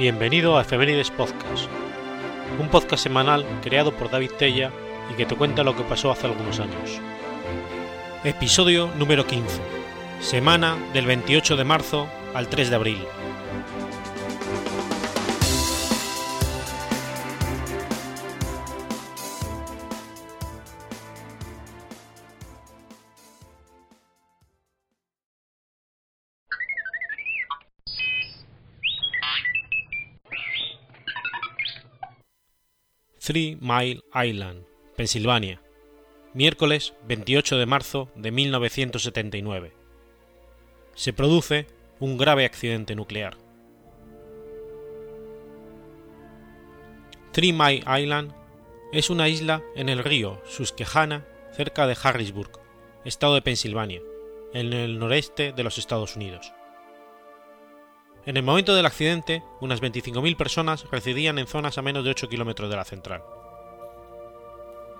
Bienvenido a Efemérides Podcast, un podcast semanal creado por David Tella y que te cuenta lo que pasó hace algunos años. Episodio número 15, semana del 28 de marzo al 3 de abril. Three Mile Island, Pensilvania, miércoles 28 de marzo de 1979. Se produce un grave accidente nuclear. Three Mile Island es una isla en el río Susquehanna cerca de Harrisburg, estado de Pensilvania, en el noreste de los Estados Unidos. En el momento del accidente, unas 25.000 personas residían en zonas a menos de 8 kilómetros de la central.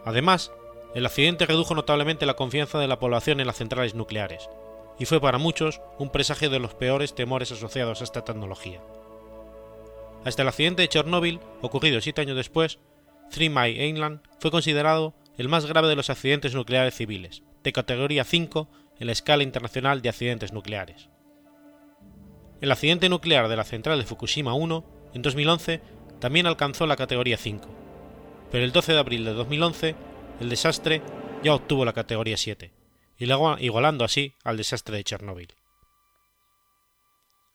Además, el accidente redujo notablemente la confianza de la población en las centrales nucleares, y fue para muchos un presagio de los peores temores asociados a esta tecnología. Hasta el accidente de Chernóbil, ocurrido siete años después, Three Mile Island fue considerado el más grave de los accidentes nucleares civiles, de categoría 5 en la escala internacional de accidentes nucleares. El accidente nuclear de la central de Fukushima 1, en 2011, también alcanzó la categoría 5, pero el 12 de abril de 2011 el desastre ya obtuvo la categoría 7, igualando así al desastre de Chernóbil.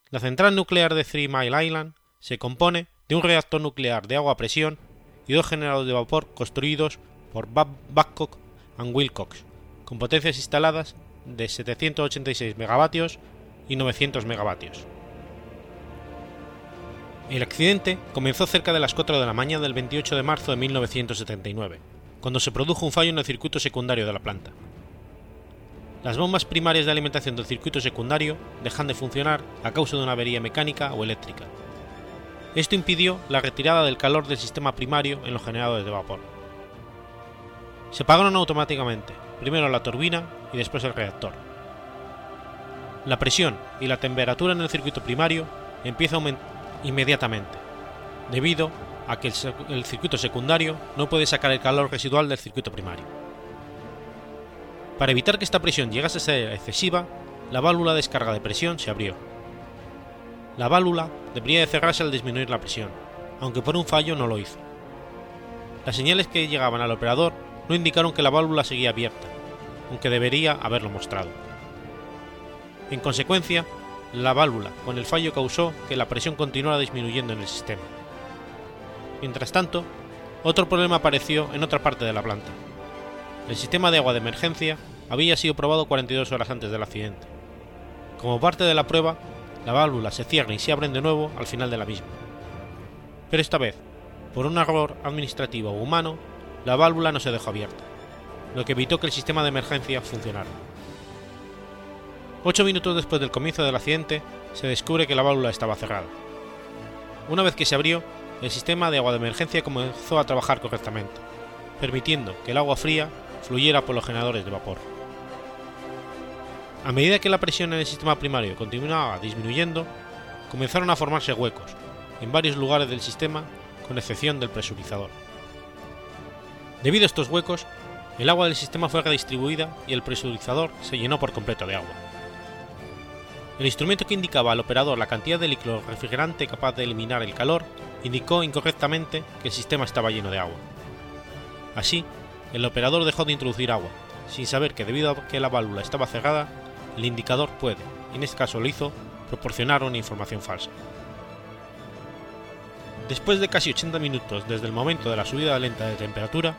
La central nuclear de Three Mile Island se compone de un reactor nuclear de agua a presión y dos generadores de vapor construidos por Babcock and Wilcox, con potencias instaladas de 786 megavatios y 900 megavatios. El accidente comenzó cerca de las 4 de la mañana del 28 de marzo de 1979, cuando se produjo un fallo en el circuito secundario de la planta. Las bombas primarias de alimentación del circuito secundario dejan de funcionar a causa de una avería mecánica o eléctrica. Esto impidió la retirada del calor del sistema primario en los generadores de vapor. Se apagaron automáticamente, primero la turbina y después el reactor. La presión y la temperatura en el circuito primario empieza a aumentar inmediatamente, debido a que el, circuito secundario no puede sacar el calor residual del circuito primario. Para evitar que esta presión llegase a ser excesiva, la válvula de descarga de presión se abrió. La válvula debería de cerrarse al disminuir la presión, aunque por un fallo no lo hizo. Las señales que llegaban al operador no indicaron que la válvula seguía abierta, aunque debería haberlo mostrado. En consecuencia, la válvula con el fallo causó que la presión continuara disminuyendo en el sistema. Mientras tanto, otro problema apareció en otra parte de la planta. El sistema de agua de emergencia había sido probado 42 horas antes del accidente. Como parte de la prueba, la válvula se cierra y se abren de nuevo al final de la misma. Pero esta vez, por un error administrativo o humano, la válvula no se dejó abierta, lo que evitó que el sistema de emergencia funcionara. Ocho minutos después del comienzo del accidente, se descubre que la válvula estaba cerrada. Una vez que se abrió, el sistema de agua de emergencia comenzó a trabajar correctamente, permitiendo que el agua fría fluyera por los generadores de vapor. A medida que la presión en el sistema primario continuaba disminuyendo, comenzaron a formarse huecos en varios lugares del sistema, con excepción del presurizador. Debido a estos huecos, el agua del sistema fue redistribuida y el presurizador se llenó por completo de agua. El instrumento que indicaba al operador la cantidad de líquido refrigerante capaz de eliminar el calor indicó incorrectamente que el sistema estaba lleno de agua. Así, el operador dejó de introducir agua, sin saber que debido a que la válvula estaba cerrada, el indicador puede, en este caso lo hizo, proporcionar una información falsa. Después de casi 80 minutos desde el momento de la subida lenta de temperatura,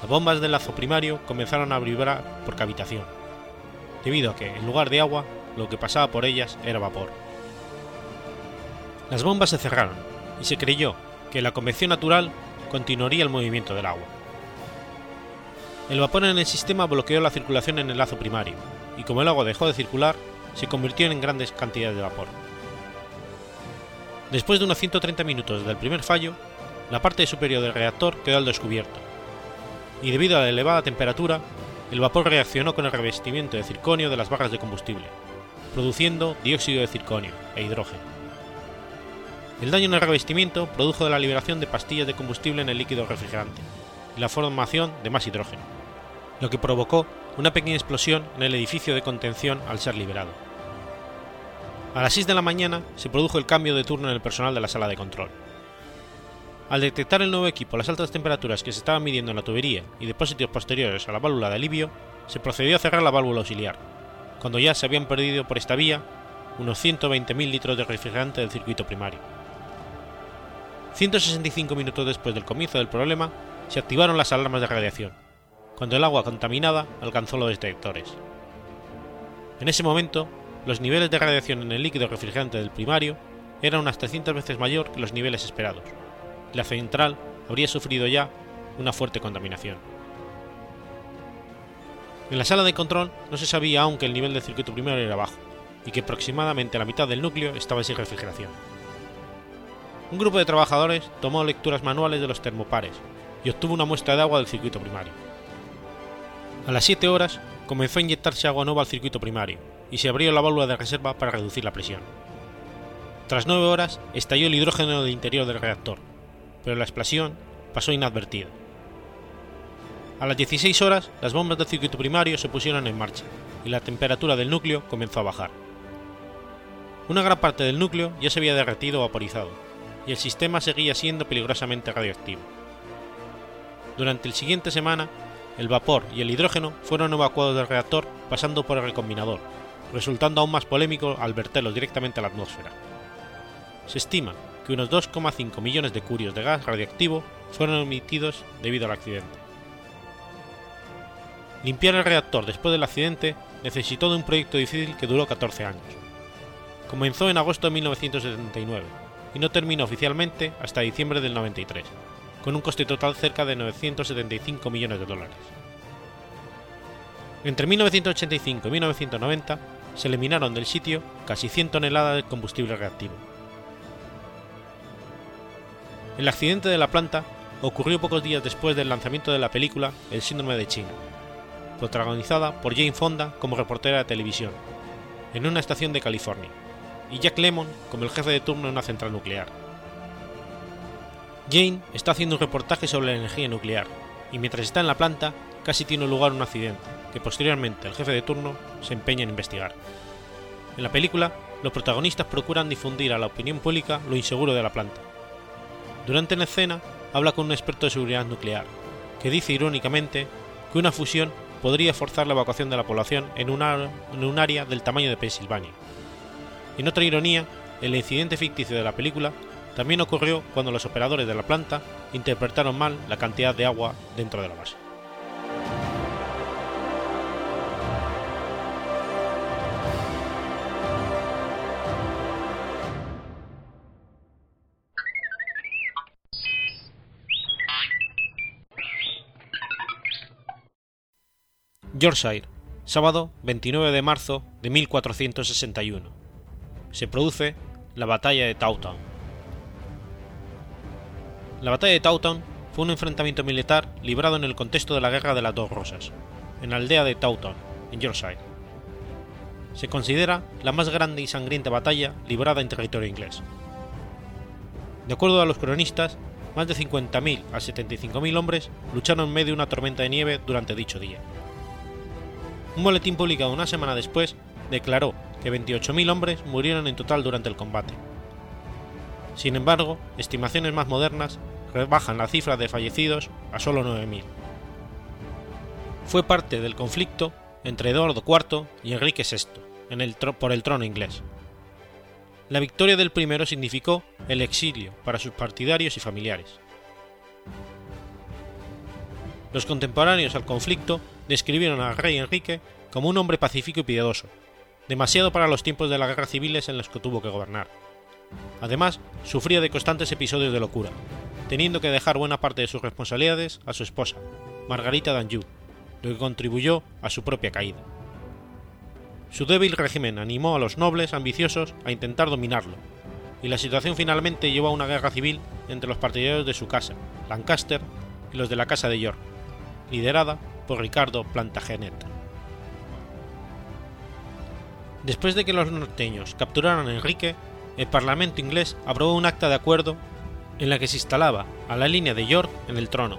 las bombas del lazo primario comenzaron a vibrar por cavitación, debido a que, en lugar de agua, lo que pasaba por ellas era vapor. Las bombas se cerraron y se creyó que la convección natural continuaría el movimiento del agua. El vapor en el sistema bloqueó la circulación en el lazo primario, y como el agua dejó de circular, se convirtió en grandes cantidades de vapor. Después de unos 130 minutos del primer fallo, la parte superior del reactor quedó al descubierto, y debido a la elevada temperatura, el vapor reaccionó con el revestimiento de circonio de las barras de combustible, produciendo dióxido de circonio e hidrógeno. El daño en el revestimiento produjo la liberación de pastillas de combustible en el líquido refrigerante y la formación de más hidrógeno, lo que provocó una pequeña explosión en el edificio de contención al ser liberado. A las 6 de la mañana se produjo el cambio de turno en el personal de la sala de control. Al detectar el nuevo equipo las altas temperaturas que se estaban midiendo en la tubería y depósitos posteriores a la válvula de alivio, se procedió a cerrar la válvula auxiliar, cuando ya se habían perdido por esta vía unos 120.000 litros de refrigerante del circuito primario. 165 minutos después del comienzo del problema, se activaron las alarmas de radiación, cuando el agua contaminada alcanzó los detectores. En ese momento, los niveles de radiación en el líquido refrigerante del primario eran unas 300 veces mayor que los niveles esperados, y la central habría sufrido ya una fuerte contaminación. En la sala de control no se sabía aún que el nivel del circuito primario era bajo, y que aproximadamente la mitad del núcleo estaba sin refrigeración. Un grupo de trabajadores tomó lecturas manuales de los termopares y obtuvo una muestra de agua del circuito primario. A las 7 horas comenzó a inyectarse agua nueva al circuito primario y se abrió la válvula de reserva para reducir la presión. Tras 9 horas estalló el hidrógeno del interior del reactor, pero la explosión pasó inadvertida. A las 16 horas las bombas del circuito primario se pusieron en marcha y la temperatura del núcleo comenzó a bajar. Una gran parte del núcleo ya se había derretido o vaporizado, y el sistema seguía siendo peligrosamente radioactivo. Durante el siguiente semana, el vapor y el hidrógeno fueron evacuados del reactor pasando por el recombinador, resultando aún más polémico al verterlos directamente a la atmósfera. Se estima que unos 2,5 millones de curios de gas radioactivo fueron emitidos debido al accidente. Limpiar el reactor después del accidente necesitó de un proyecto difícil que duró 14 años. Comenzó en agosto de 1979 y no terminó oficialmente hasta diciembre del 93, con un coste total cerca de 975 millones de dólares. Entre 1985 y 1990 se eliminaron del sitio casi 100 toneladas de combustible reactivo. El accidente de la planta ocurrió pocos días después del lanzamiento de la película El síndrome de China, protagonizada por Jane Fonda como reportera de televisión, en una estación de California, y Jack Lemmon como el jefe de turno en una central nuclear. Jane está haciendo un reportaje sobre la energía nuclear, y mientras está en la planta, casi tiene lugar un accidente, que posteriormente el jefe de turno se empeña en investigar. En la película, los protagonistas procuran difundir a la opinión pública lo inseguro de la planta. Durante la escena, habla con un experto de seguridad nuclear, que dice irónicamente que una fusión podría forzar la evacuación de la población en, un área del tamaño de Pensilvania. En otra ironía, el incidente ficticio de la película también ocurrió cuando los operadores de la planta interpretaron mal la cantidad de agua dentro de la base. Yorkshire, sábado 29 de marzo de 1461. Se produce la batalla de Taunton. La batalla de Taunton fue un enfrentamiento militar librado en el contexto de la Guerra de las Dos Rosas, en la aldea de Taunton, en Yorkshire. Se considera la más grande y sangrienta batalla librada en territorio inglés. De acuerdo a los cronistas, más de 50.000 a 75.000 hombres lucharon en medio de una tormenta de nieve durante dicho día. Un boletín publicado una semana después declaró que 28.000 hombres murieron en total durante el combate. Sin embargo, estimaciones más modernas rebajan la cifra de fallecidos a solo 9.000. Fue parte del conflicto entre Eduardo IV y Enrique VI por el trono inglés. La victoria del primero significó el exilio para sus partidarios y familiares. Los contemporáneos al conflicto describieron al rey Enrique como un hombre pacífico y piadoso, demasiado para los tiempos de las guerras civiles en los que tuvo que gobernar. Además, sufría de constantes episodios de locura, teniendo que dejar buena parte de sus responsabilidades a su esposa, Margarita d'Anjou, lo que contribuyó a su propia caída. Su débil régimen animó a los nobles ambiciosos a intentar dominarlo, y la situación finalmente llevó a una guerra civil entre los partidarios de su casa, Lancaster, y los de la Casa de York, liderada por Ricardo Plantagenet. Después de que los norteños capturaran a Enrique, el Parlamento inglés aprobó un acta de acuerdo en la que se instalaba a la línea de York en el trono,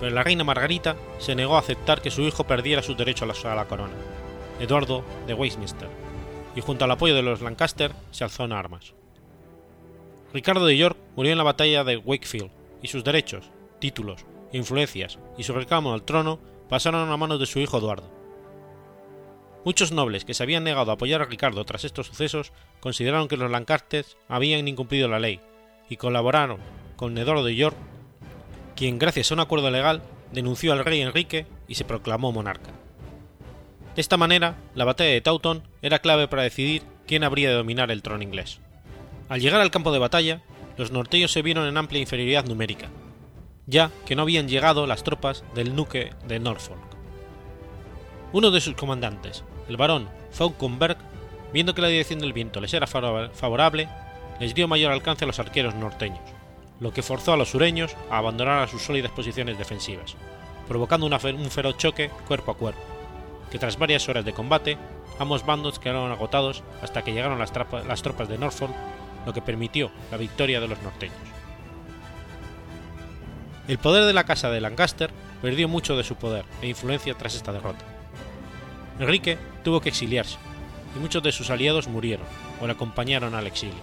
pero la reina Margarita se negó a aceptar que su hijo perdiera su derecho a la, corona, Eduardo de Westminster, y junto al apoyo de los Lancaster se alzó en armas. Ricardo de York murió en la batalla de Wakefield y sus derechos, títulos, influencias y su reclamo al trono pasaron a manos de su hijo Eduardo. Muchos nobles que se habían negado a apoyar a Ricardo tras estos sucesos consideraron que los Lancaster habían incumplido la ley y colaboraron con Eduardo de York, quien gracias a un acuerdo legal denunció al rey Enrique y se proclamó monarca. De esta manera, la batalla de Taunton era clave para decidir quién habría de dominar el trono inglés. Al llegar al campo de batalla, los norteños se vieron en amplia inferioridad numérica, ya que no habían llegado las tropas del duque de Norfolk. Uno de sus comandantes, el barón Fauconberg, viendo que la dirección del viento les era favorable, les dio mayor alcance a los arqueros norteños, lo que forzó a los sureños a abandonar a sus sólidas posiciones defensivas, provocando un feroz choque cuerpo a cuerpo, que tras varias horas de combate, ambos bandos quedaron agotados hasta que llegaron las tropas de Norfolk, lo que permitió la victoria de los norteños. El poder de la casa de Lancaster perdió mucho de su poder e influencia tras esta derrota. Enrique tuvo que exiliarse, y muchos de sus aliados murieron o le acompañaron al exilio.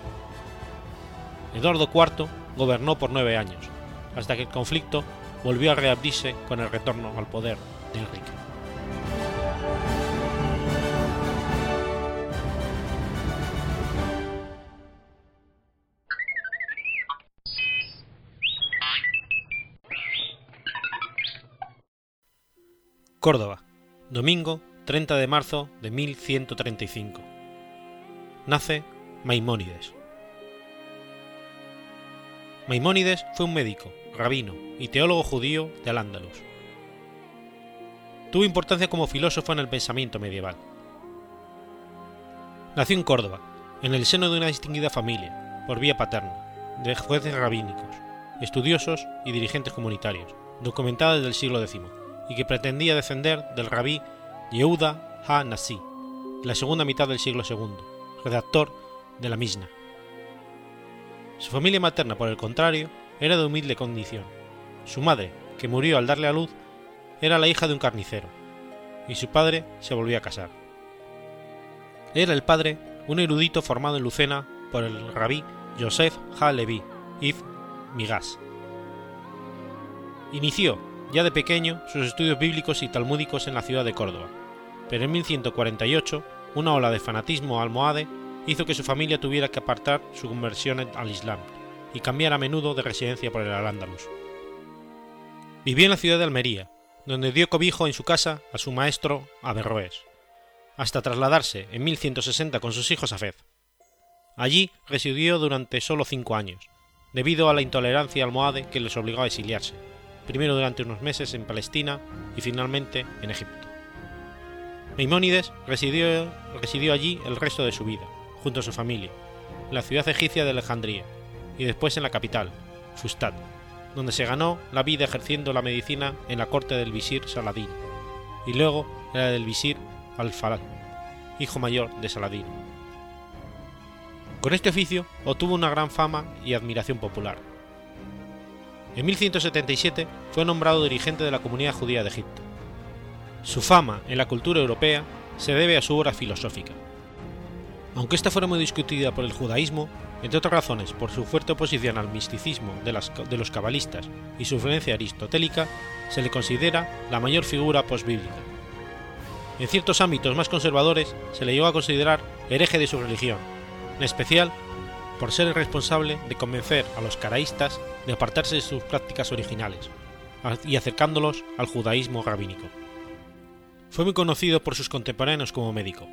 Eduardo IV gobernó por nueve años, hasta que el conflicto volvió a reabrirse con el retorno al poder de Enrique. Córdoba, domingo 30 de marzo de 1135. Nace Maimónides. Maimónides fue un médico, rabino y teólogo judío de Al-Ándalus. Tuvo importancia como filósofo en el pensamiento medieval. Nació en Córdoba, en el seno de una distinguida familia, por vía paterna, de jueces rabínicos, estudiosos y dirigentes comunitarios, documentada desde el siglo X y que pretendía descender del rabí Yehuda ha-Nasi, la segunda mitad del siglo II, redactor de la Mishnah. Su familia materna, por el contrario, era de humilde condición. Su madre, que murió al darle a luz, era la hija de un carnicero, y su padre se volvió a casar. Era el padre un erudito formado en Lucena por el rabí Yosef Ha-Levi Migas. Inició ya de pequeño sus estudios bíblicos y talmúdicos en la ciudad de Córdoba, pero en 1148 una ola de fanatismo almohade hizo que su familia tuviera que apartar su conversión al Islam y cambiar a menudo de residencia por el Al-Ándalus. Vivió en la ciudad de Almería, donde dio cobijo en su casa a su maestro Averroes, hasta trasladarse en 1160 con sus hijos a Fez. Allí residió durante solo cinco años, debido a la intolerancia almohade que les obligó a exiliarse, primero durante unos meses en Palestina y finalmente en Egipto. Maimónides residió, allí el resto de su vida, junto a su familia, en la ciudad egipcia de Alejandría y después en la capital, Fustat, donde se ganó la vida ejerciendo la medicina en la corte del visir Saladín y luego en la del visir Al-Falal, hijo mayor de Saladín. Con este oficio obtuvo una gran fama y admiración popular, en 1177 fue nombrado dirigente de la comunidad judía de Egipto. Su fama en la cultura europea se debe a su obra filosófica. Aunque esta fuera muy discutida por el judaísmo, entre otras razones por su fuerte oposición al misticismo de, los cabalistas y su influencia aristotélica, se le considera la mayor figura posbíblica. En ciertos ámbitos más conservadores se le llegó a considerar hereje de su religión, en especial por ser el responsable de convencer a los caraístas de apartarse de sus prácticas originales y acercándolos al judaísmo rabínico. Fue muy conocido por sus contemporáneos como médico,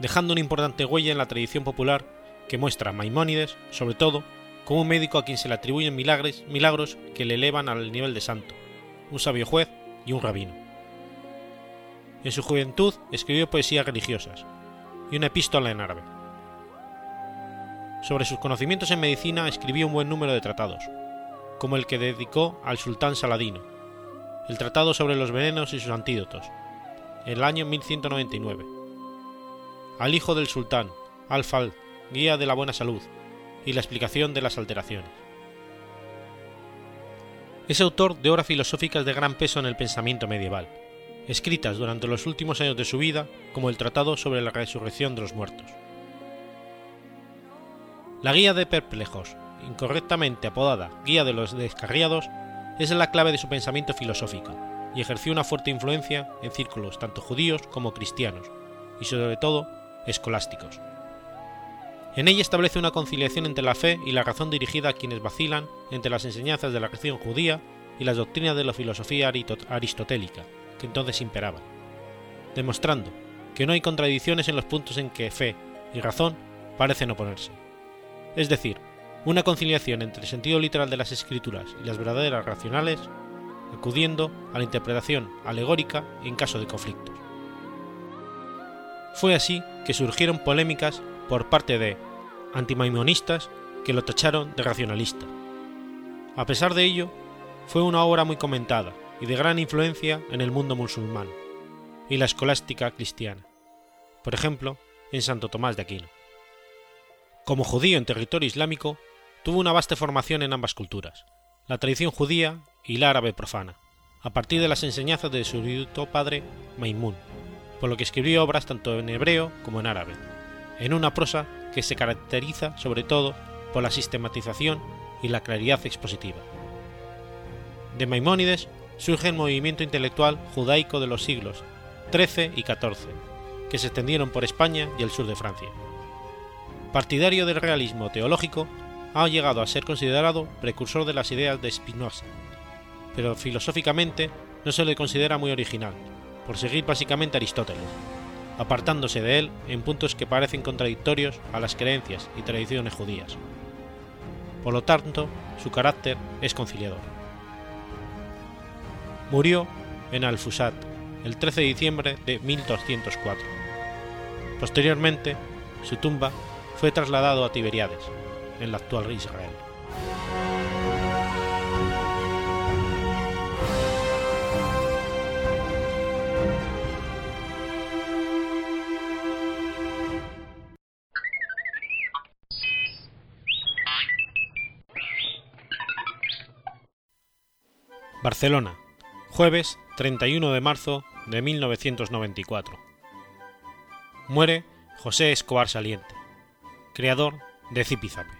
dejando una importante huella en la tradición popular que muestra a Maimónides, sobre todo, como un médico a quien se le atribuyen milagros, milagros que le elevan al nivel de santo, un sabio juez y un rabino. En su juventud escribió poesías religiosas y una epístola en árabe. Sobre sus conocimientos en medicina escribió un buen número de tratados, como el que dedicó al sultán Saladino, el Tratado sobre los venenos y sus antídotos, el año 1199, al hijo del sultán, Al-Fal Guía de la Buena Salud y la explicación de las alteraciones. Es autor de obras filosóficas de gran peso en el pensamiento medieval, escritas durante los últimos años de su vida como el Tratado sobre la Resurrección de los Muertos. La Guía de Perplejos, incorrectamente apodada Guía de los Descarriados, es la clave de su pensamiento filosófico y ejerció una fuerte influencia en círculos tanto judíos como cristianos, y sobre todo escolásticos. En ella establece una conciliación entre la fe y la razón dirigida a quienes vacilan entre las enseñanzas de la religión judía y las doctrinas de la filosofía aristotélica, que entonces imperaban, demostrando que no hay contradicciones en los puntos en que fe y razón parecen oponerse. Es decir, una conciliación entre el sentido literal de las escrituras y las verdaderas racionales, acudiendo a la interpretación alegórica en caso de conflictos. Fue así que surgieron polémicas por parte de antimaimonistas que lo tacharon de racionalista. A pesar de ello, fue una obra muy comentada y de gran influencia en el mundo musulmán y la escolástica cristiana, por ejemplo, en Santo Tomás de Aquino. Como judío en territorio islámico, tuvo una vasta formación en ambas culturas, la tradición judía y la árabe profana, a partir de las enseñanzas de su erudito padre Maimun, por lo que escribió obras tanto en hebreo como en árabe, en una prosa que se caracteriza sobre todo por la sistematización y la claridad expositiva. De Maimónides surge el movimiento intelectual judaico de los siglos XIII y XIV, que se extendieron por España y el sur de Francia. Partidario del realismo teológico, ha llegado a ser considerado precursor de las ideas de Spinoza, pero filosóficamente no se le considera muy original, por seguir básicamente Aristóteles, apartándose de él en puntos que parecen contradictorios a las creencias y tradiciones judías. Por lo tanto, su carácter es conciliador. Murió en Al-Fusat el 13 de diciembre de 1204. Posteriormente, su tumba fue trasladado a Tiberiades, en la actual Israel. Barcelona, jueves 31 de marzo de 1994. Muere José Escobar Saliente, creador de Zipizape.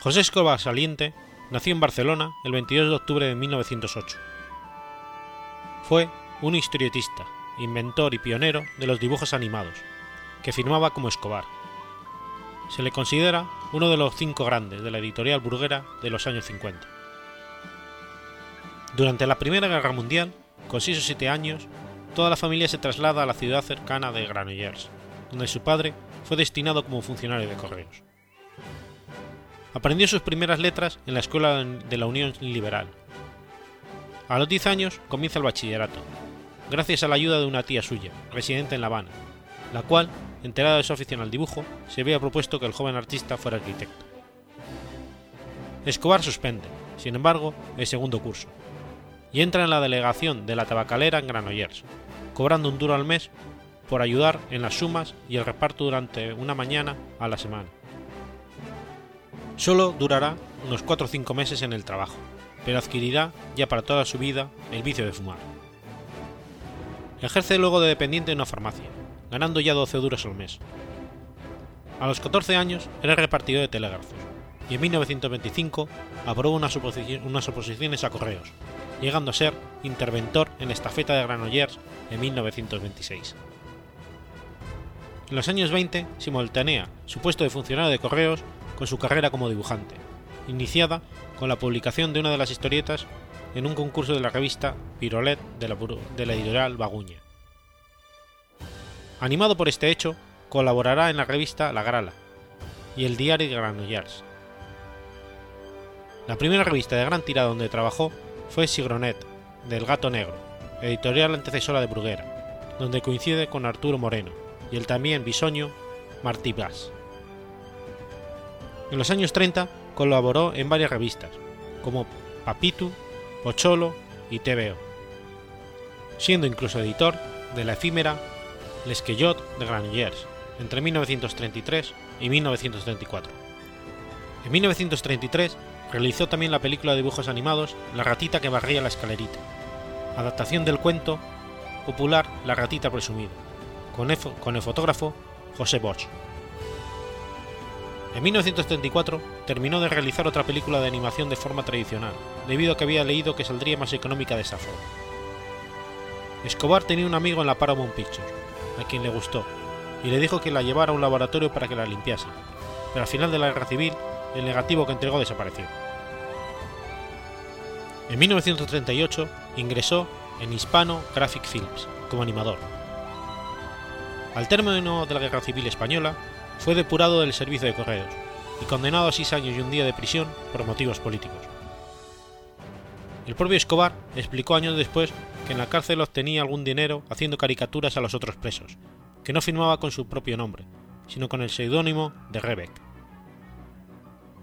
José Escobar Saliente nació en Barcelona el 22 de octubre de 1908. Fue un historietista, inventor y pionero de los dibujos animados, que firmaba como Escobar. Se le considera uno de los cinco grandes de la editorial burguera de los años 50. Durante la Primera Guerra Mundial, con 6 o 7 años, toda la familia se traslada a la ciudad cercana de Granollers, donde su padre fue destinado como funcionario de correos. Aprendió sus primeras letras en la escuela de la Unión Liberal. A los 10 años comienza el bachillerato, gracias a la ayuda de una tía suya, residente en La Habana, la cual enterada de su afición al dibujo, se había propuesto que el joven artista fuera arquitecto. Escobar suspende, sin embargo, el segundo curso, y entra en la delegación de la tabacalera en Granollers, cobrando un duro al mes por ayudar en las sumas y el reparto durante una mañana a la semana. Solo durará unos 4 o 5 meses en el trabajo, pero adquirirá ya para toda su vida el vicio de fumar. Ejerce luego de dependiente en una farmacia, ganando ya 12 duros al mes. A los 14 años era repartidor de telégrafos y en 1925 aprobó unas, oposiciones a correos, llegando a ser interventor en estafeta de Granollers en 1926. En los años 20 simultanea su puesto de funcionario de correos con su carrera como dibujante, iniciada con la publicación de una de las historietas en un concurso de la revista Pirolet de la, editorial Baguña. Animado por este hecho, colaborará en la revista La Grala y el diario Granollers. La primera revista de gran tirada donde trabajó fue Sigronet, del Gato Negro, editorial antecesora de Bruguera, donde coincide con Arturo Moreno y el también bisoño Martí Blas. En los años 30 colaboró en varias revistas, como Papitu, Pocholo y TVO, siendo incluso editor de la efímera L'Esquellot de Granollers entre 1933 y 1934. En 1933 realizó también la película de dibujos animados La ratita que barría la escalerita, adaptación del cuento popular La ratita presumida, con el, fotógrafo José Bosch. En 1934 terminó de realizar otra película de animación de forma tradicional, debido a que había leído que saldría más económica de esa forma. Escobar tenía un amigo en la Paramount Pictures, a quien le gustó, y le dijo que la llevara a un laboratorio para que la limpiase, pero al final de la guerra civil el negativo que entregó desapareció. En 1938 ingresó en Hispano Graphic Films como animador. Al término de la Guerra Civil Española, fue depurado del servicio de correos y condenado a seis años y un día de prisión por motivos políticos. El propio Escobar explicó años después que en la cárcel obtenía algún dinero haciendo caricaturas a los otros presos, que no firmaba con su propio nombre, sino con el seudónimo de Rebeck.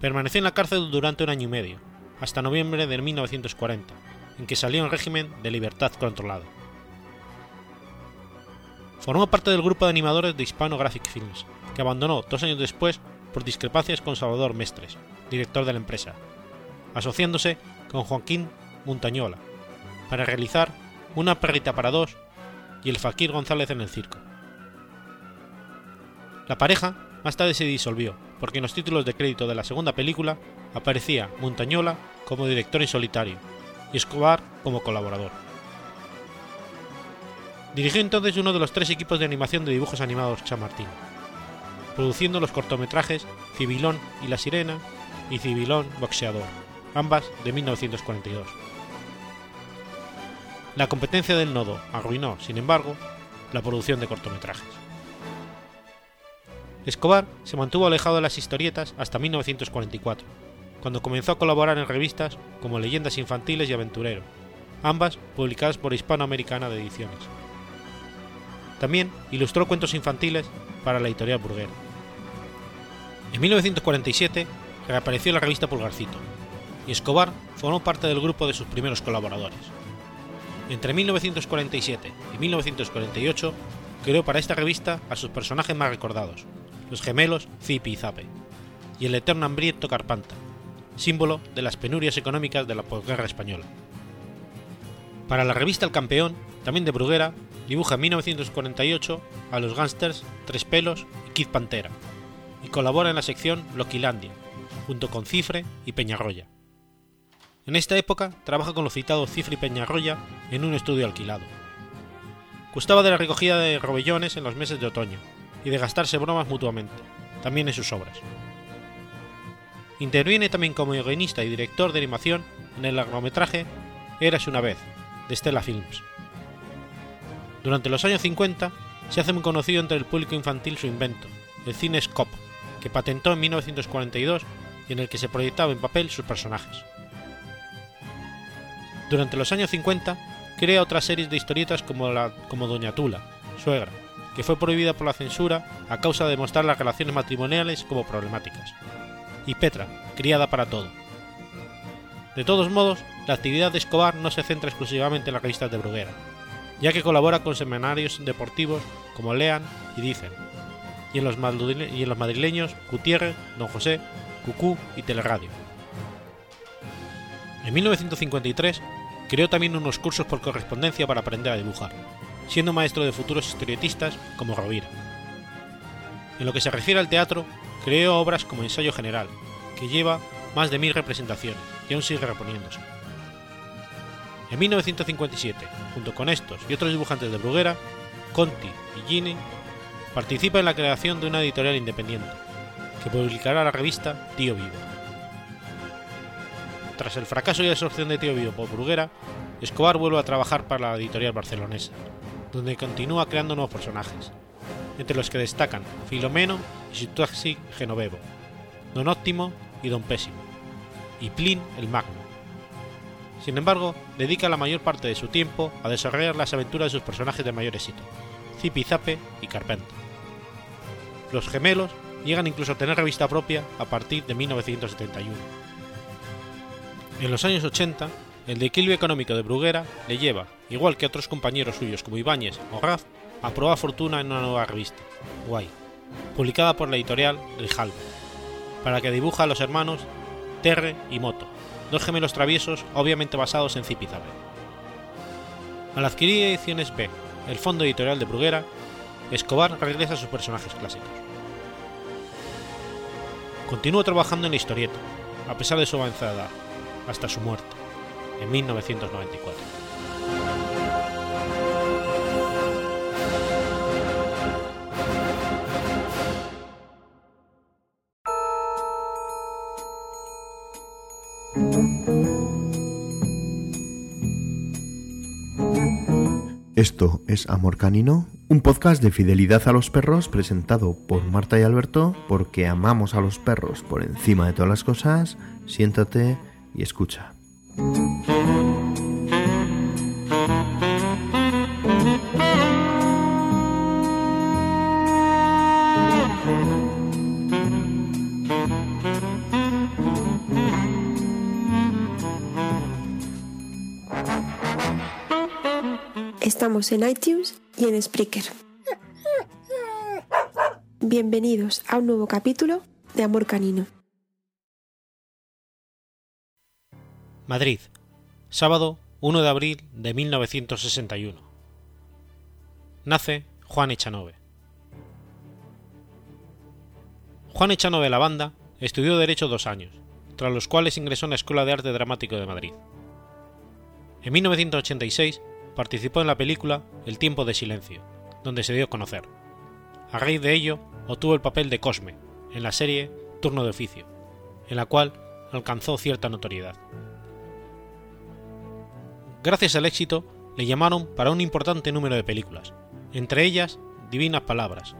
Permaneció en la cárcel durante un año y medio, hasta noviembre de 1940, en que salió en régimen de libertad controlada. Formó parte del grupo de animadores de Hispano Graphic Films, que abandonó dos años después por discrepancias con Salvador Mestres, director de la empresa, asociándose con Joaquín Montañola, para realizar Una perrita para dos y El Fakir González en el circo. La pareja más tarde se disolvió, porque en los títulos de crédito de la segunda película aparecía Montañola como director en solitario y Escobar como colaborador. Dirigió entonces uno de los tres equipos de animación de dibujos animados Chamartín, produciendo los cortometrajes Cibilón y la Sirena y Cibilón Boxeador, ambas de 1942. La competencia del nodo arruinó, sin embargo, la producción de cortometrajes. Escobar se mantuvo alejado de las historietas hasta 1944, cuando comenzó a colaborar en revistas como Leyendas Infantiles y Aventurero, ambas publicadas por Hispanoamericana de Ediciones. También ilustró cuentos infantiles para la editorial Burguera. En 1947 reapareció la revista Pulgarcito, y Escobar formó parte del grupo de sus primeros colaboradores. Entre 1947 y 1948 creó para esta revista a sus personajes más recordados, los gemelos Zipi y Zape, y el eterno hambriento Carpanta, símbolo de las penurias económicas de la posguerra española. Para la revista El Campeón, también de Bruguera, dibuja en 1948 a los gángsters Tres Pelos y Kid Pantera, y colabora en la sección Loquilandia, junto con Cifre y Peñarroya. En esta época trabaja con los citados Cifre y Peñarroya en un estudio alquilado. Gustaba de la recogida de robellones en los meses de otoño y de gastarse bromas mutuamente, también en sus obras. Interviene también como guionista y director de animación en el largometraje Eras una vez, de Stella Films. Durante los años 50 se hace muy conocido entre el público infantil su invento, el cine Scope, que patentó en 1942 y en el que se proyectaba en papel sus personajes. Durante los años 50 crea otras series de historietas como, la, como Doña Tula, Suegra, que fue prohibida por la censura a causa de mostrar las relaciones matrimoniales como problemáticas, y Petra, criada para todo. De todos modos, la actividad de Escobar no se centra exclusivamente en las revistas de Bruguera, ya que colabora con semanarios deportivos como Lean y Dicen, y en los, y en los madrileños Gutiérrez, Don José, Cucú y Teleradio. En 1953 creó también unos cursos por correspondencia para aprender a dibujar, siendo maestro de futuros historietistas como Rovira. En lo que se refiere al teatro, creó obras como Ensayo General, que lleva más de mil representaciones y aún sigue reponiéndose. En 1957, junto con estos y otros dibujantes de Bruguera, Conti y Gini participa en la creación de una editorial independiente, que publicará la revista Tío Vivo. Tras el fracaso y absorción de Tío Vivo por Bruguera, Escobar vuelve a trabajar para la editorial barcelonesa, donde continúa creando nuevos personajes, entre los que destacan Filomeno y su taxi Genovevo, Don Óptimo y Don Pésimo, y Plin el Magno. Sin embargo, dedica la mayor parte de su tiempo a desarrollar las aventuras de sus personajes de mayor éxito, Zipi Zape y Carpento. Los gemelos llegan incluso a tener revista propia a partir de 1971. En los años 80, el declive económico de Bruguera le lleva, igual que otros compañeros suyos como Ibáñez o Raz, a probar fortuna en una nueva revista, Guay, publicada por la editorial Grijalbo, para que dibuja a los hermanos Terre y Moto, dos gemelos traviesos obviamente basados en Zipizape. Al adquirir ediciones B, el fondo editorial de Bruguera, Escobar regresa a sus personajes clásicos. Continuó trabajando en la historieta, a pesar de su avanzada edad, hasta su muerte, en 1994. Es Amor Canino, un podcast de fidelidad a los perros presentado por Marta y Alberto porque amamos a los perros por encima de todas las cosas. Siéntate y escucha. En iTunes y en Spreaker. Bienvenidos a un nuevo capítulo de Amor Canino. Madrid, sábado 1 de abril de 1961. Nace Juan Echanove. Juan Echanove Banda estudió Derecho dos años, tras los cuales ingresó en la Escuela de Arte Dramático de Madrid. En 1986 participó en la película El tiempo de silencio, donde se dio a conocer. A raíz de ello, obtuvo el papel de Cosme en la serie Turno de Oficio, en la cual alcanzó cierta notoriedad. Gracias al éxito, le llamaron para un importante número de películas, entre ellas Divinas Palabras,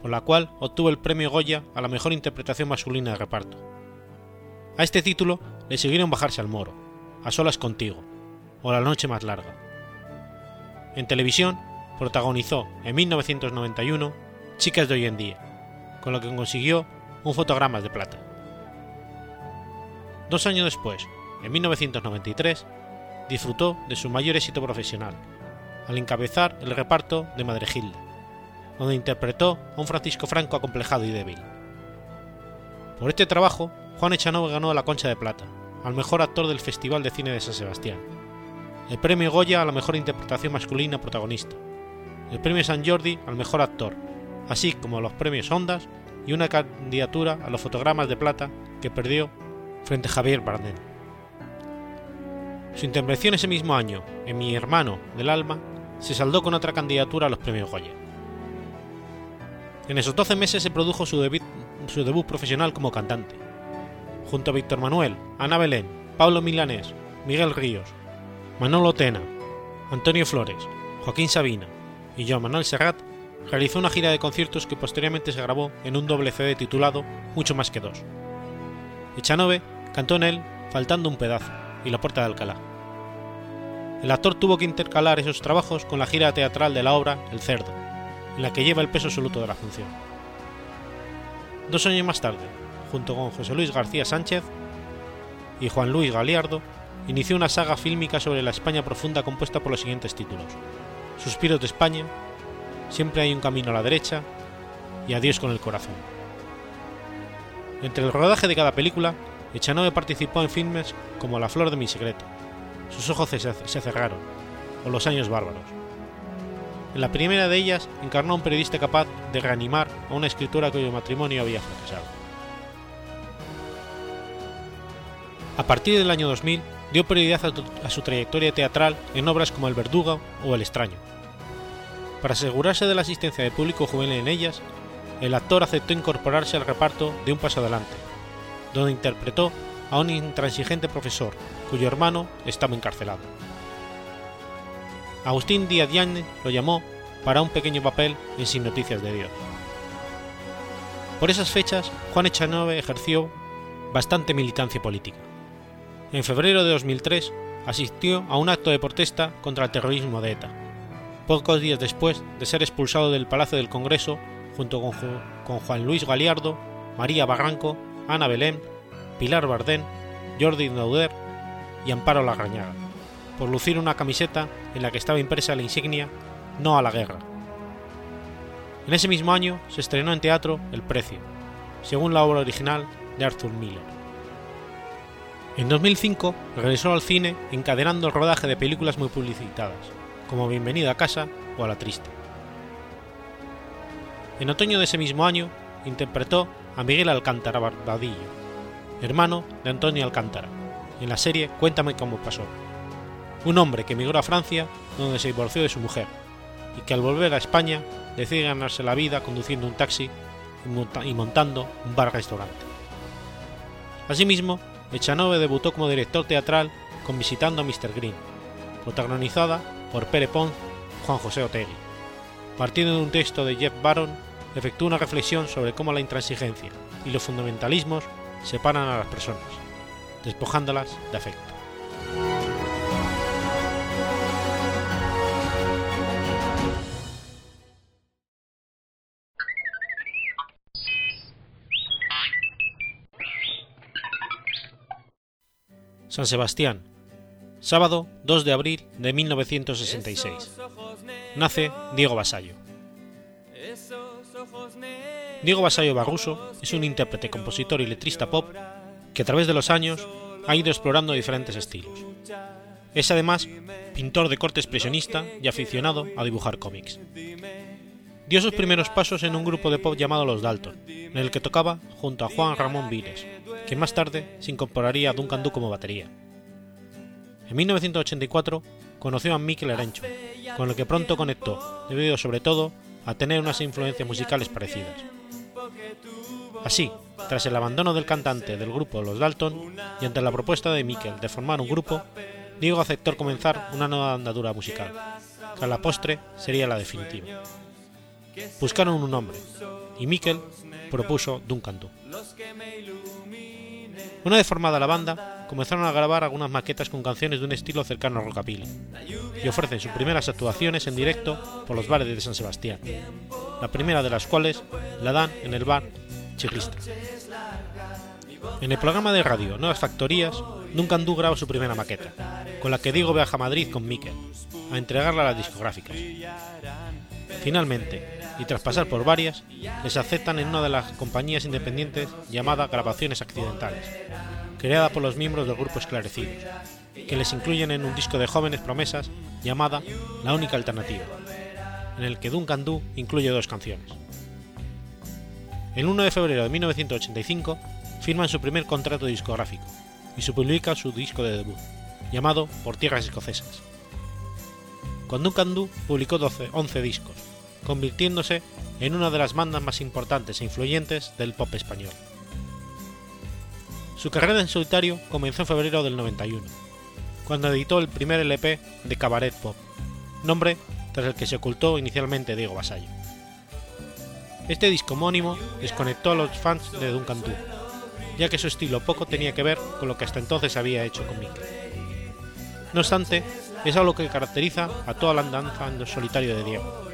por la cual obtuvo el premio Goya a la mejor interpretación masculina de reparto. A este título le siguieron Bajarse al Moro, A Solas Contigo, o La Noche Más Larga. En televisión, protagonizó en 1991 Chicas de hoy en día, con lo que consiguió un fotogramas de plata. Dos años después, en 1993, disfrutó de su mayor éxito profesional, al encabezar el reparto de Madre Hilda, donde interpretó a un Francisco Franco acomplejado y débil. Por este trabajo, Juan Echanove ganó la Concha de Plata, al mejor actor del Festival de Cine de San Sebastián, el premio Goya a la mejor interpretación masculina protagonista, el premio San Jordi al mejor actor, así como los premios Ondas y una candidatura a los fotogramas de plata que perdió frente a Javier Bardem. Su intervención ese mismo año en Mi hermano del alma se saldó con otra candidatura a los premios Goya. En esos 12 meses se produjo su debut, su debut profesional como cantante. Junto a Víctor Manuel, Ana Belén, Pablo Milanés, Miguel Ríos, Manolo Tena, Antonio Flores, Joaquín Sabina y Joan Manuel Serrat realizó una gira de conciertos que posteriormente se grabó en un doble CD titulado Mucho más que dos. Echanove cantó en él Faltando un pedazo y La puerta de Alcalá. El actor tuvo que intercalar esos trabajos con la gira teatral de la obra El cerdo, en la que lleva el peso absoluto de la función. Dos años más tarde, junto con José Luis García Sánchez y Juan Luis Galiardo, inició una saga fílmica sobre la España profunda compuesta por los siguientes títulos: Suspiros de España, Siempre hay un camino a la derecha y Adiós con el corazón. Entre el rodaje de cada película, Echanove participó en filmes como La flor de mi secreto, Sus ojos se cerraron o Los años bárbaros. En la primera de ellas encarnó a un periodista capaz de reanimar a una escritora cuyo matrimonio había fracasado. A partir del año 2000 dio prioridad a, su trayectoria teatral en obras como El Verdugo o El extraño. Para asegurarse de la asistencia de público juvenil en ellas, el actor aceptó incorporarse al reparto de Un Paso Adelante, donde interpretó a un intransigente profesor cuyo hermano estaba encarcelado. Agustín Díaz Llane lo llamó para un pequeño papel en Sin Noticias de Dios. Por esas fechas, Juan Echanove ejerció bastante militancia política. En febrero de 2003 asistió a un acto de protesta contra el terrorismo de ETA, pocos días después de ser expulsado del Palacio del Congreso junto con, Juan Luis Galiardo, María Barranco, Ana Belén, Pilar Bardén, Jordi Nauder y Amparo Larrañaga, por lucir una camiseta en la que estaba impresa la insignia No a la guerra. En ese mismo año se estrenó en teatro El Precio, según la obra original de Arthur Miller. En 2005 regresó al cine encadenando el rodaje de películas muy publicitadas, como Bienvenida a casa o A la Triste. En otoño de ese mismo año interpretó a Miguel Alcántara Barbadillo, hermano de Antonio Alcántara, en la serie Cuéntame cómo pasó. Un hombre que emigró a Francia, donde se divorció de su mujer, y que al volver a España decide ganarse la vida conduciendo un taxi y montando un bar-restaurante. Asimismo, Echanove debutó como director teatral con Visitando a Mr. Green, protagonizada por Pere Pons Juan José Otegui. Partiendo de un texto de Jeff Baron, efectúa una reflexión sobre cómo la intransigencia y los fundamentalismos separan a las personas, despojándolas de afecto. San Sebastián, sábado 2 de abril de 1966. Nace Diego Basallo. Diego Basallo Barruso es un intérprete, compositor y letrista pop que a través de los años ha ido explorando diferentes estilos. Es además pintor de corte expresionista y aficionado a dibujar cómics. Dio sus primeros pasos en un grupo de pop llamado Los Dalton, en el que tocaba junto a Juan Ramón Vires, que más tarde se incorporaría a Duncan Du como batería. En 1984 conoció a Mikel Erencho, con el que pronto conectó, debido sobre todo a tener unas influencias musicales parecidas. Así, tras el abandono del cantante del grupo Los Dalton y ante la propuesta de Mikel de formar un grupo, Diego aceptó comenzar una nueva andadura musical, que a la postre sería la definitiva. Buscaron un nombre, y Mikel propuso Duncan Du. Una vez formada la banda, comenzaron a grabar algunas maquetas con canciones de un estilo cercano a rockabilly, y ofrecen sus primeras actuaciones en directo por los bares de San Sebastián, la primera de las cuales la dan en el bar Chiclista. En el programa de radio Nuevas Factorías, Duncan Du graba su primera maqueta, con la que Diego viaja a Madrid con Mikel, a entregarla a las discográficas. Finalmente, y tras pasar por varias, les aceptan en una de las compañías independientes llamada Grabaciones Accidentales, creada por los miembros del grupo Esclarecidos, que les incluyen en un disco de jóvenes promesas llamada La única alternativa, en el que Duncan Du incluye dos canciones. El 1 de febrero de 1985 firman su primer contrato discográfico y se publica su disco de debut, llamado Por Tierras Escocesas. Con Duncan Du publicó 12, 11 discos, convirtiéndose en una de las bandas más importantes e influyentes del pop español. Su carrera en solitario comenzó en febrero del 91, cuando editó el primer LP de Cabaret Pop, nombre tras el que se ocultó inicialmente Diego Basallo. Este disco homónimo desconectó a los fans de Duncan Du, ya que su estilo poco tenía que ver con lo que hasta entonces había hecho con Mickey. No obstante, es algo que caracteriza a toda la andanza en solitario de Diego.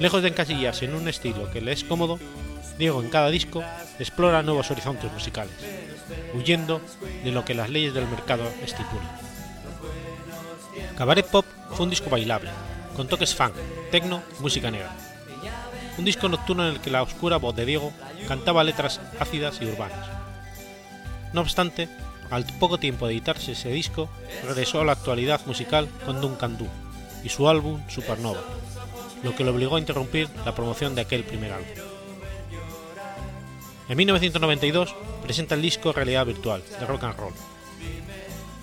Lejos de encasillarse en un estilo que le es cómodo, Diego en cada disco explora nuevos horizontes musicales, huyendo de lo que las leyes del mercado estipulan. Cabaret Pop fue un disco bailable, con toques funk, techno música negra. Un disco nocturno en el que la oscura voz de Diego cantaba letras ácidas y urbanas. No obstante, al poco tiempo de editarse ese disco, regresó a la actualidad musical con Duncan Du y su álbum Supernova, lo que le obligó a interrumpir la promoción de aquel primer álbum. En 1992 presenta el disco Realidad Virtual de Rock and Roll.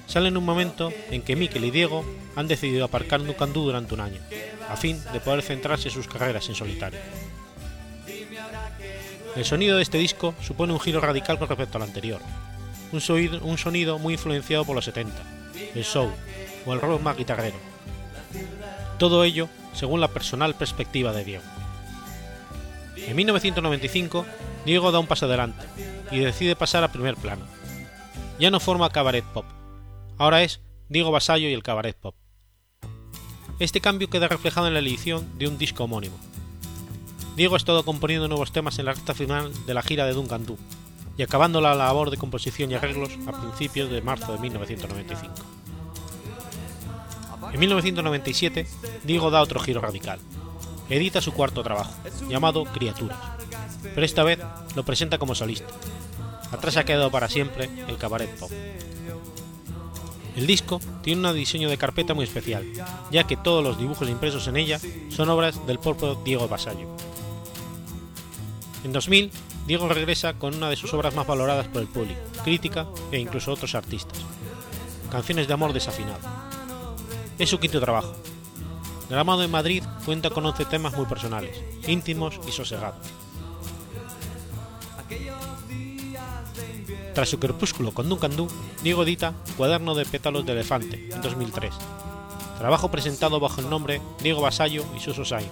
Sale en un momento en que Mikel y Diego han decidido aparcar Nucandú durante un año, a fin de poder centrarse en sus carreras en solitario. El sonido de este disco supone un giro radical con respecto al anterior, un sonido, muy influenciado por los 70, el soul o el rock más guitarrero. Todo ello según la personal perspectiva de Diego. En 1995, Diego da un paso adelante y decide pasar a primer plano. Ya no forma cabaret pop, ahora es Diego Basallo y el cabaret pop. Este cambio queda reflejado en la edición de un disco homónimo. Diego ha estado componiendo nuevos temas en la recta final de la gira de Duncan Du y acabando la labor de composición y arreglos a principios de marzo de 1995. En 1997, Diego da otro giro radical. edita su cuarto trabajo, llamado Criaturas, pero esta vez lo presenta como solista. Atrás ha quedado para siempre el cabaret pop. El disco tiene un diseño de carpeta muy especial, ya que todos los dibujos impresos en ella son obras del propio Diego Basallo. En 2000, Diego regresa con una de sus obras más valoradas por el público, crítica e incluso otros artistas, Canciones de amor desafinado. Es su quinto trabajo. Grabado en Madrid, cuenta con 11 temas muy personales, íntimos y sosegados. Tras su crepúsculo con Duncan Du, Diego edita Cuaderno de pétalos de elefante en 2003, trabajo presentado bajo el nombre Diego Basallo y Suso Sainz,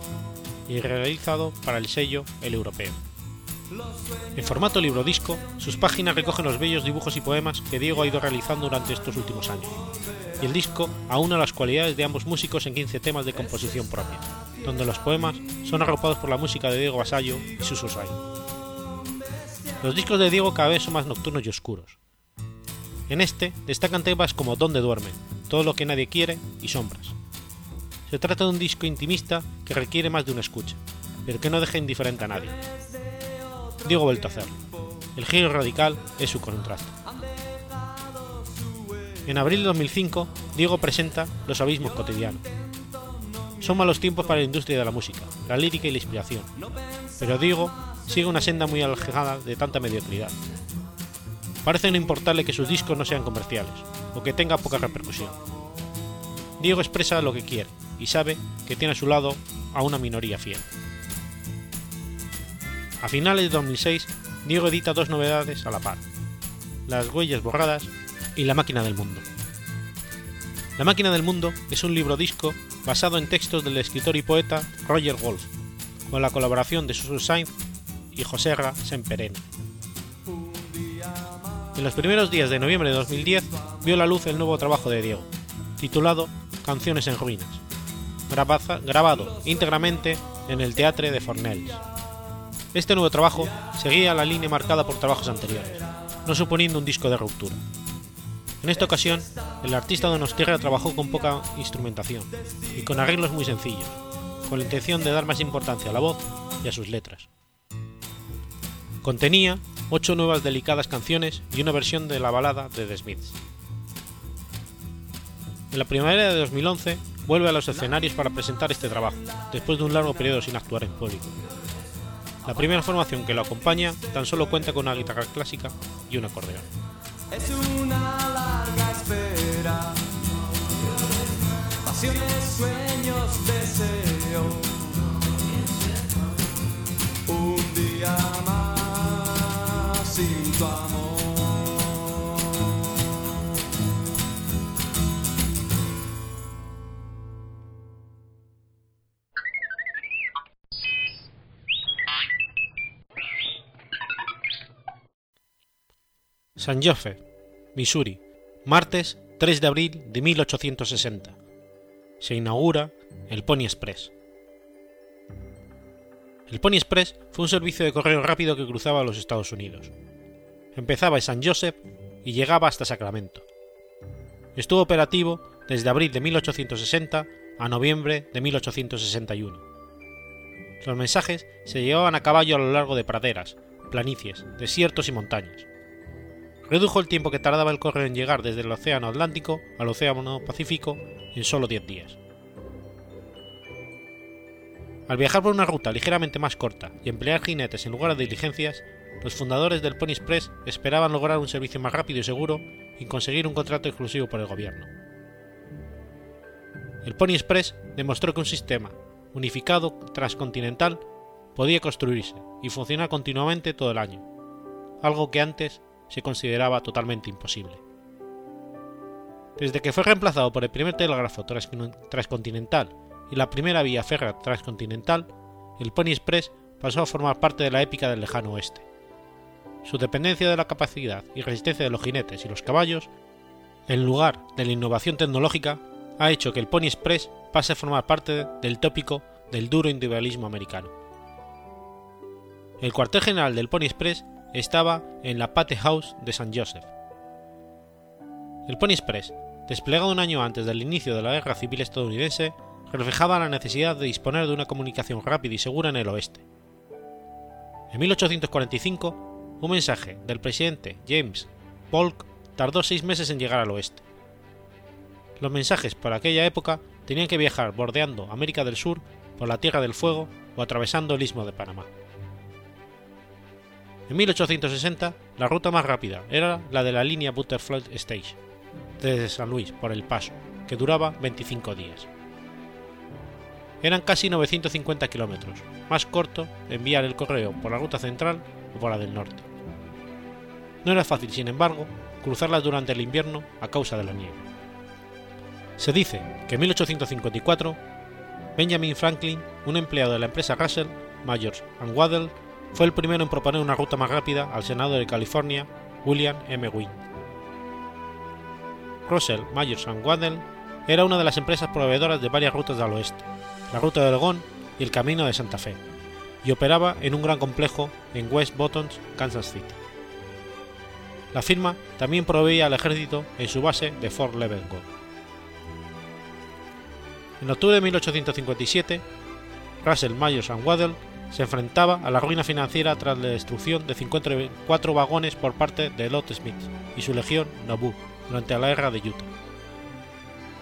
y realizado para el sello El Europeo. En formato libro disco, sus páginas recogen los bellos dibujos y poemas que Diego ha ido realizando durante estos últimos años, y el disco aúna las cualidades de ambos músicos en 15 temas de composición propia, donde los poemas son arropados por la música de Diego Basallo y Suso Sainz. Los discos de Diego cada vez son más nocturnos y oscuros. En este destacan temas como Donde duermen, Todo lo que nadie quiere y Sombras. Se trata de un disco intimista que requiere más de una escucha, pero que no deja indiferente a nadie. Diego hacerlo. El giro radical es su contraste. En abril de 2005, Diego presenta Los abismos cotidianos. Son malos tiempos para la industria de la música, la lírica y la inspiración, pero Diego sigue una senda muy alejada de tanta mediocridad. Parece no importarle que sus discos no sean comerciales, o que tenga poca repercusión. Diego expresa lo que quiere, y sabe que tiene a su lado a una minoría fiel. A finales de 2006, Diego edita dos novedades a la par, Las huellas borradas y La máquina del mundo. La máquina del mundo es un libro disco basado en textos del escritor y poeta Roger Wolf, con la colaboración de Susan Sainz y José R. Semperena. En los primeros días de noviembre de 2010 vio la luz el nuevo trabajo de Diego, titulado Canciones en Ruinas, grabado íntegramente en el Teatre de Fornells. Este nuevo trabajo seguía la línea marcada por trabajos anteriores, no suponiendo un disco de ruptura. En esta ocasión, el artista Donostiarra trabajó con poca instrumentación y con arreglos muy sencillos, con la intención de dar más importancia a la voz y a sus letras. Contenía ocho nuevas delicadas canciones y una versión de la balada de The Smiths. En la primavera de 2011 vuelve a los escenarios para presentar este trabajo, después de un largo periodo sin actuar en público. La primera formación que lo acompaña tan solo cuenta con una guitarra clásica y un acordeón. Es una larga espera, pasiones, sueños. Un día más San Joseph, Missouri, martes 3 de abril de 1860. Se inaugura el Pony Express. El Pony Express fue un servicio de correo rápido que cruzaba los Estados Unidos. Empezaba en San Joseph y llegaba hasta Sacramento. Estuvo operativo desde abril de 1860 a noviembre de 1861. Los mensajes se llevaban a caballo a lo largo de praderas, planicies, desiertos y montañas. Redujo el tiempo que tardaba el correo en llegar desde el Océano Atlántico al Océano Pacífico en solo 10 días. Al viajar por una ruta ligeramente más corta y emplear jinetes en lugar de diligencias, los fundadores del Pony Express esperaban lograr un servicio más rápido y seguro y conseguir un contrato exclusivo por el gobierno. El Pony Express demostró que un sistema unificado transcontinental podía construirse y funcionar continuamente todo el año, algo que antes se consideraba totalmente imposible. Desde que fue reemplazado por el primer telégrafo transcontinental y la primera vía férrea transcontinental, el Pony Express pasó a formar parte de la épica del lejano oeste. Su dependencia de la capacidad y resistencia de los jinetes y los caballos, en lugar de la innovación tecnológica, ha hecho que el Pony Express pase a formar parte del tópico del duro individualismo americano. El cuartel general del Pony Express estaba en la Pate House de San Joseph. El Pony Express, desplegado un año antes del inicio de la Guerra Civil estadounidense, reflejaba la necesidad de disponer de una comunicación rápida y segura en el oeste. En 1845, un mensaje del presidente James Polk tardó seis meses en llegar al oeste. Los mensajes por aquella época tenían que viajar bordeando América del Sur por la Tierra del Fuego o atravesando el Istmo de Panamá. En 1860, la ruta más rápida era la de la línea Butterfly Stage, desde San Luis por El Paso, que duraba 25 días. Eran casi 950 kilómetros, más corto enviar el correo por la ruta central o por la del norte. No era fácil, sin embargo, cruzarlas durante el invierno a causa de la nieve. Se dice que en 1854, Benjamin Franklin, un empleado de la empresa Russell, Myers and Waddell, fue el primero en proponer una ruta más rápida al senador de California, William M. Wynne. Russell, Myers Waddell era una de las empresas proveedoras de varias rutas al oeste, la ruta de Oregón y el camino de Santa Fe, y operaba en un gran complejo en West Bottoms, Kansas City. La firma también proveía al ejército en su base de Fort Leavenworth. En octubre de 1857, Russell, Myers Waddell se enfrentaba a la ruina financiera tras la destrucción de 54 vagones por parte de Lot Smith y su legión Nauvoo durante la guerra de Utah.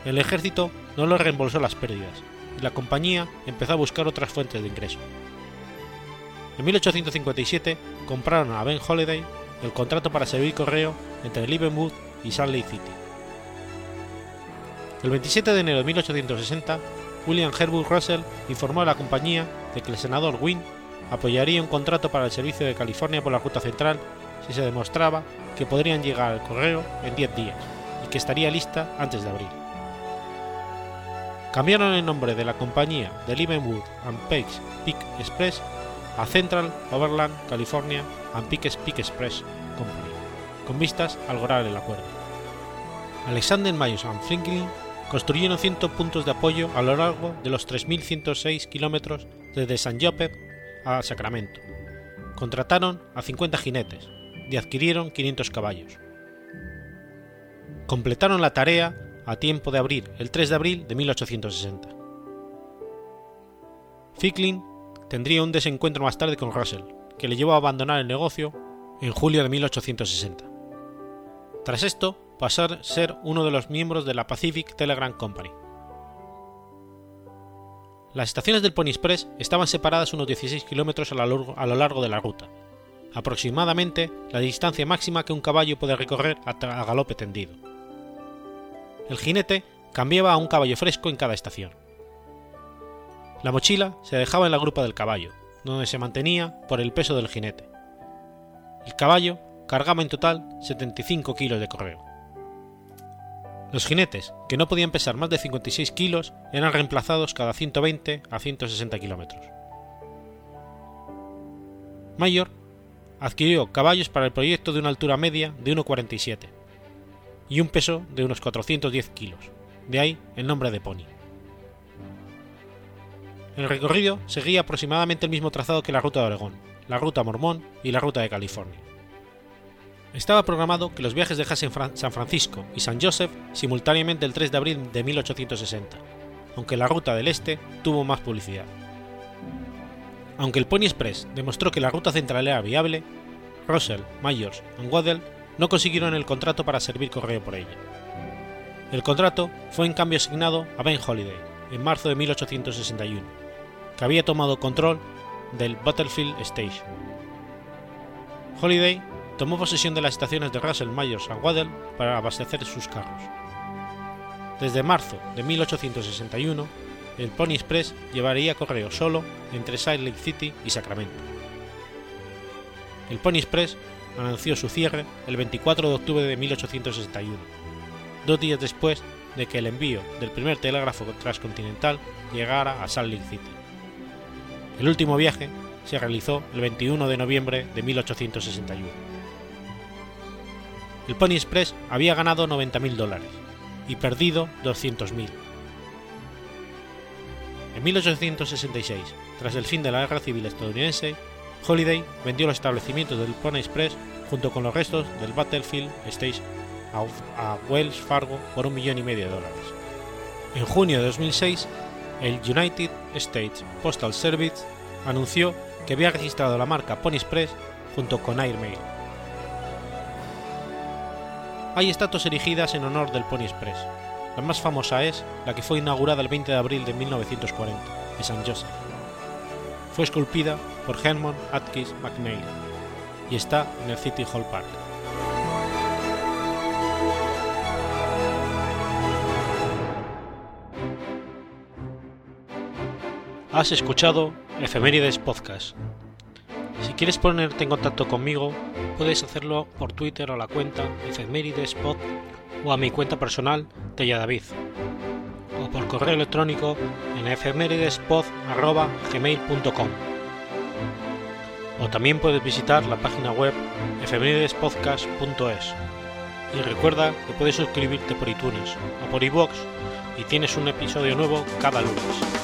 El ejército no le reembolsó las pérdidas y la compañía empezó a buscar otras fuentes de ingreso. En 1857 compraron a Ben Holiday el contrato para servir correo entre Leavenworth y Salt Lake City. El 27 de enero de 1860, William Herbert Russell informó a la compañía de que el senador Wynne apoyaría un contrato para el servicio de California por la ruta central si se demostraba que podrían llegar al correo en 10 días y que estaría lista antes de abril. Cambiaron el nombre de la compañía de Leavenworth and Pikes Peak Express a Central Overland California and Pikes Peak Express Company, con vistas a lograr el acuerdo. Alexander Myers and Franklin construyeron 100 puntos de apoyo a lo largo de los 3.106 kilómetros desde San Joseph a Sacramento. Contrataron a 50 jinetes y adquirieron 500 caballos. Completaron la tarea a tiempo de abrir el 3 de abril de 1860. Ficklin tendría un desencuentro más tarde con Russell, que le llevó a abandonar el negocio en julio de 1860. Tras esto, pasó a ser uno de los miembros de la Pacific Telegram Company. Las estaciones del Pony Express estaban separadas unos 16 kilómetros a, lo largo de la ruta, aproximadamente la distancia máxima que un caballo puede recorrer a galope tendido. El jinete cambiaba a un caballo fresco en cada estación. La mochila se dejaba en la grupa del caballo, donde se mantenía por el peso del jinete. El caballo cargaba en total 75 kilos de correo. Los jinetes, que no podían pesar más de 56 kilos, eran reemplazados cada 120 a 160 kilómetros. Mayor adquirió caballos para el proyecto de una altura media de 1,47 y un peso de unos 410 kilos, de ahí el nombre de Pony. El recorrido seguía aproximadamente el mismo trazado que la ruta de Oregón, la ruta Mormón y la ruta de California. Estaba programado que los viajes dejasen San Francisco y San Joseph simultáneamente el 3 de abril de 1860, aunque la ruta del este tuvo más publicidad. Aunque el Pony Express demostró que la ruta central era viable, Russell, Myers y Waddell no consiguieron el contrato para servir correo por ella. El contrato fue en cambio asignado a Ben Holiday en marzo de 1861, que había tomado control del Battlefield Station. Holiday tomó posesión de las estaciones de Russell, Myers y Waddell para abastecer sus carros. Desde marzo de 1861, el Pony Express llevaría correo solo entre Salt Lake City y Sacramento. El Pony Express anunció su cierre el 24 de octubre de 1861, dos días después de que el envío del primer telégrafo transcontinental llegara a Salt Lake City. El último viaje se realizó el 21 de noviembre de 1861. El Pony Express había ganado 90.000 dólares y perdido 200.000. En 1866, tras el fin de la Guerra Civil estadounidense, Holiday vendió los establecimientos del Pony Express junto con los restos del Battlefield Stage a Wells Fargo por un millón y medio de dólares. En junio de 2006, el United States Postal Service anunció que había registrado la marca Pony Express junto con Airmail. Hay estatuas erigidas en honor del Pony Express. La más famosa es la que fue inaugurada el 20 de abril de 1940 en St. Joseph. Fue esculpida por Herman Atkins McNeil y está en el City Hall Park. Has escuchado Efemérides Podcast. Si quieres ponerte en contacto conmigo, puedes hacerlo por Twitter a la cuenta Efemeridespod o a mi cuenta personal de Yadavid o por correo electrónico en efemeridespod.gmail.com o también puedes visitar la página web efemeridespodcast.es y recuerda que puedes suscribirte por iTunes o por iVoox y tienes un episodio nuevo cada lunes.